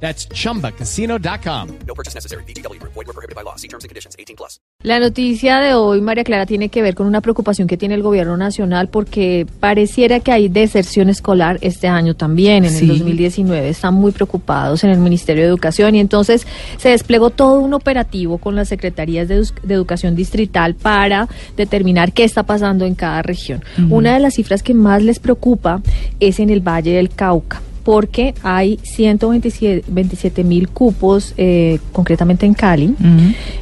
That's chumbacasino.com. No purchase necessary. BGW. Void were prohibited by law. See terms and conditions. 18 plus. La noticia de hoy, María Clara, tiene que ver con una preocupación que tiene el gobierno nacional porque pareciera que hay deserción escolar este año también, en Sí. el 2019. Están muy preocupados en el Ministerio de Educación y entonces se desplegó todo un operativo con las secretarías de Educación Distrital para determinar qué está pasando en cada región. Una de las cifras que más les preocupa es en el Valle del Cauca porque hay 127 mil cupos, eh, concretamente en Cali,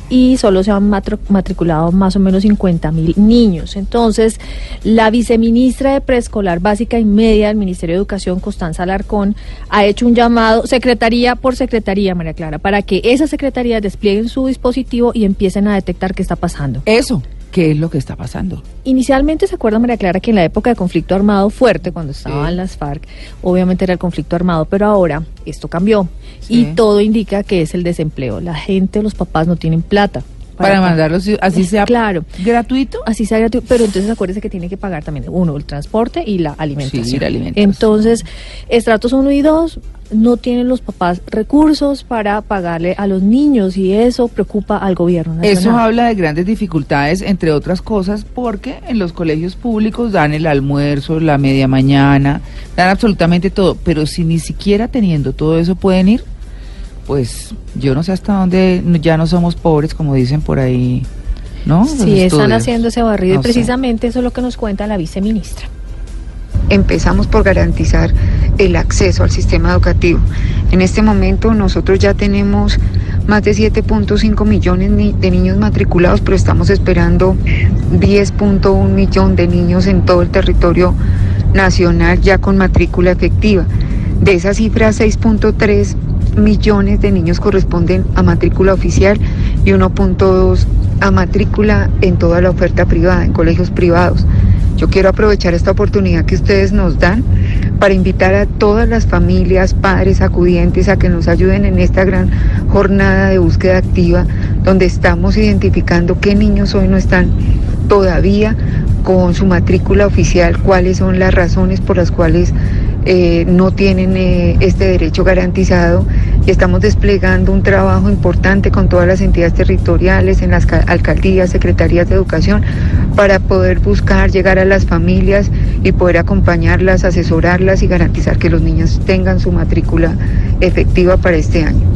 y solo se han matriculado más o menos 50 mil niños. Entonces, la viceministra de Preescolar Básica y Media del Ministerio de Educación, Constanza Alarcón, ha hecho un llamado, secretaría por secretaría, María Clara, para que esas secretarías desplieguen su dispositivo y empiecen a detectar qué está pasando. Eso, ¿qué es lo que está pasando? Inicialmente se acuerda María Clara que en la época de conflicto armado fuerte, cuando estaban Sí. las FARC, obviamente era el conflicto armado, pero ahora esto cambió Sí. y todo indica que es el desempleo. La gente, los papás no tienen plata. Para, mandarlos, así sea Claro. gratuito. Así sea gratuito, pero entonces acuérdese que tiene que pagar también uno, el transporte y la alimentación. Sí, la alimentación. Entonces, estratos 1 y 2 no tienen los papás recursos para pagarle a los niños y eso preocupa al gobierno nacional. Eso habla de grandes dificultades, entre otras cosas, porque en los colegios públicos dan el almuerzo, la media mañana, dan absolutamente todo, pero si ni siquiera teniendo todo eso pueden ir, pues yo no sé hasta dónde ya no somos pobres, como dicen por ahí, ¿no? Los Sí, están estudios. haciendo ese barrido No y sé. precisamente eso es lo que nos cuenta la viceministra. empezamos por garantizar el acceso al sistema educativo. En este momento nosotros ya tenemos más de 7.5 millones de niños matriculados, pero estamos esperando 10.1 millón de niños en todo el territorio nacional ya con matrícula efectiva. De esa cifra, 6.3 millones de niños corresponden a matrícula oficial y 1.2 a matrícula en toda la oferta privada, en colegios privados. Yo quiero aprovechar esta oportunidad que ustedes nos dan para invitar a todas las familias, padres, acudientes a que nos ayuden en esta gran jornada de búsqueda activa, donde estamos identificando qué niños hoy no están todavía con su matrícula oficial, cuáles son las razones por las cuales eh, no tienen eh, este derecho garantizado estamos desplegando un trabajo importante con todas las entidades territoriales, en las ca- alcaldías, secretarías de educación, para poder buscar llegar a las familias y poder acompañarlas, asesorarlas y garantizar que los niños tengan su matrícula efectiva para este año.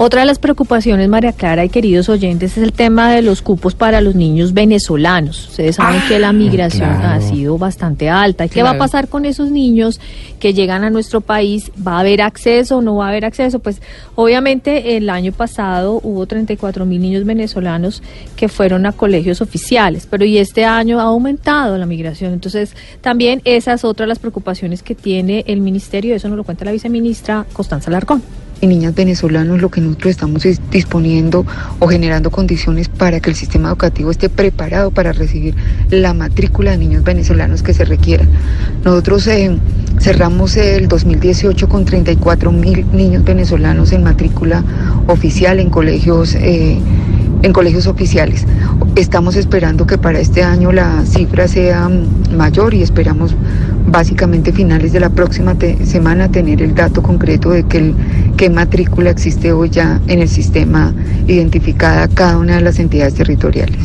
Otra de las preocupaciones, María Clara y queridos oyentes, es el tema de los cupos para los niños venezolanos. Ustedes saben que la migración claro. ha sido bastante alta. ¿Y ¿Qué va a pasar con esos niños que llegan a nuestro país? ¿Va a haber acceso o no va a haber acceso? Pues obviamente el año pasado hubo 34 mil niños venezolanos que fueron a colegios oficiales, pero y este año ha aumentado la migración. Entonces también esas otras las preocupaciones que tiene el ministerio, eso nos lo cuenta la viceministra Constanza Larcón. Y niñas venezolanos lo que nosotros estamos es disponiendo o generando condiciones para que el sistema educativo esté preparado para recibir la matrícula de niños venezolanos que se requiera. Nosotros eh, cerramos el 2018 con 34 mil niños venezolanos en matrícula oficial en colegios. eh, en colegios oficiales. Estamos esperando que para este año la cifra sea mayor y esperamos básicamente finales de la próxima semana tener el dato concreto de que el- qué matrícula existe hoy ya en el sistema identificada cada una de las entidades territoriales.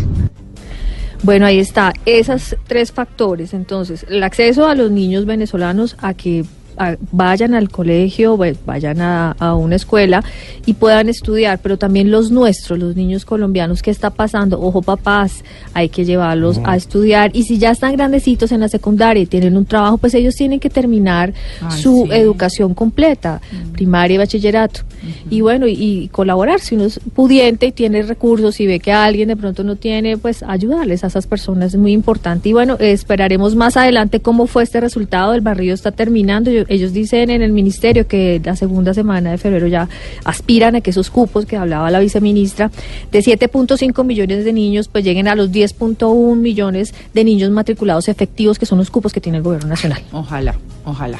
Bueno, ahí está, esos tres factores. Entonces, el acceso a los niños venezolanos a que a- vayan al colegio, va- vayan a, a una escuela y puedan estudiar, pero también los nuestros, los niños colombianos, ¿qué está pasando? Ojo papás, hay que llevarlos a estudiar y si ya están grandecitos en la secundaria y tienen un trabajo, pues ellos tienen que terminar Ay, su sí. educación completa, primaria y bachillerato. Y bueno, y, y colaborar, si uno es pudiente y tiene recursos y ve que alguien de pronto no tiene, pues ayudarles a esas personas es muy importante. Y bueno, esperaremos más adelante cómo fue este resultado, el barrido está terminando, yo ellos dicen en el ministerio que la segunda semana de febrero ya aspiran a que esos cupos que hablaba la viceministra de 7.5 millones de niños pues lleguen a los 10.1 millones de niños matriculados efectivos que son los cupos que tiene el gobierno nacional. Ojalá, ojalá.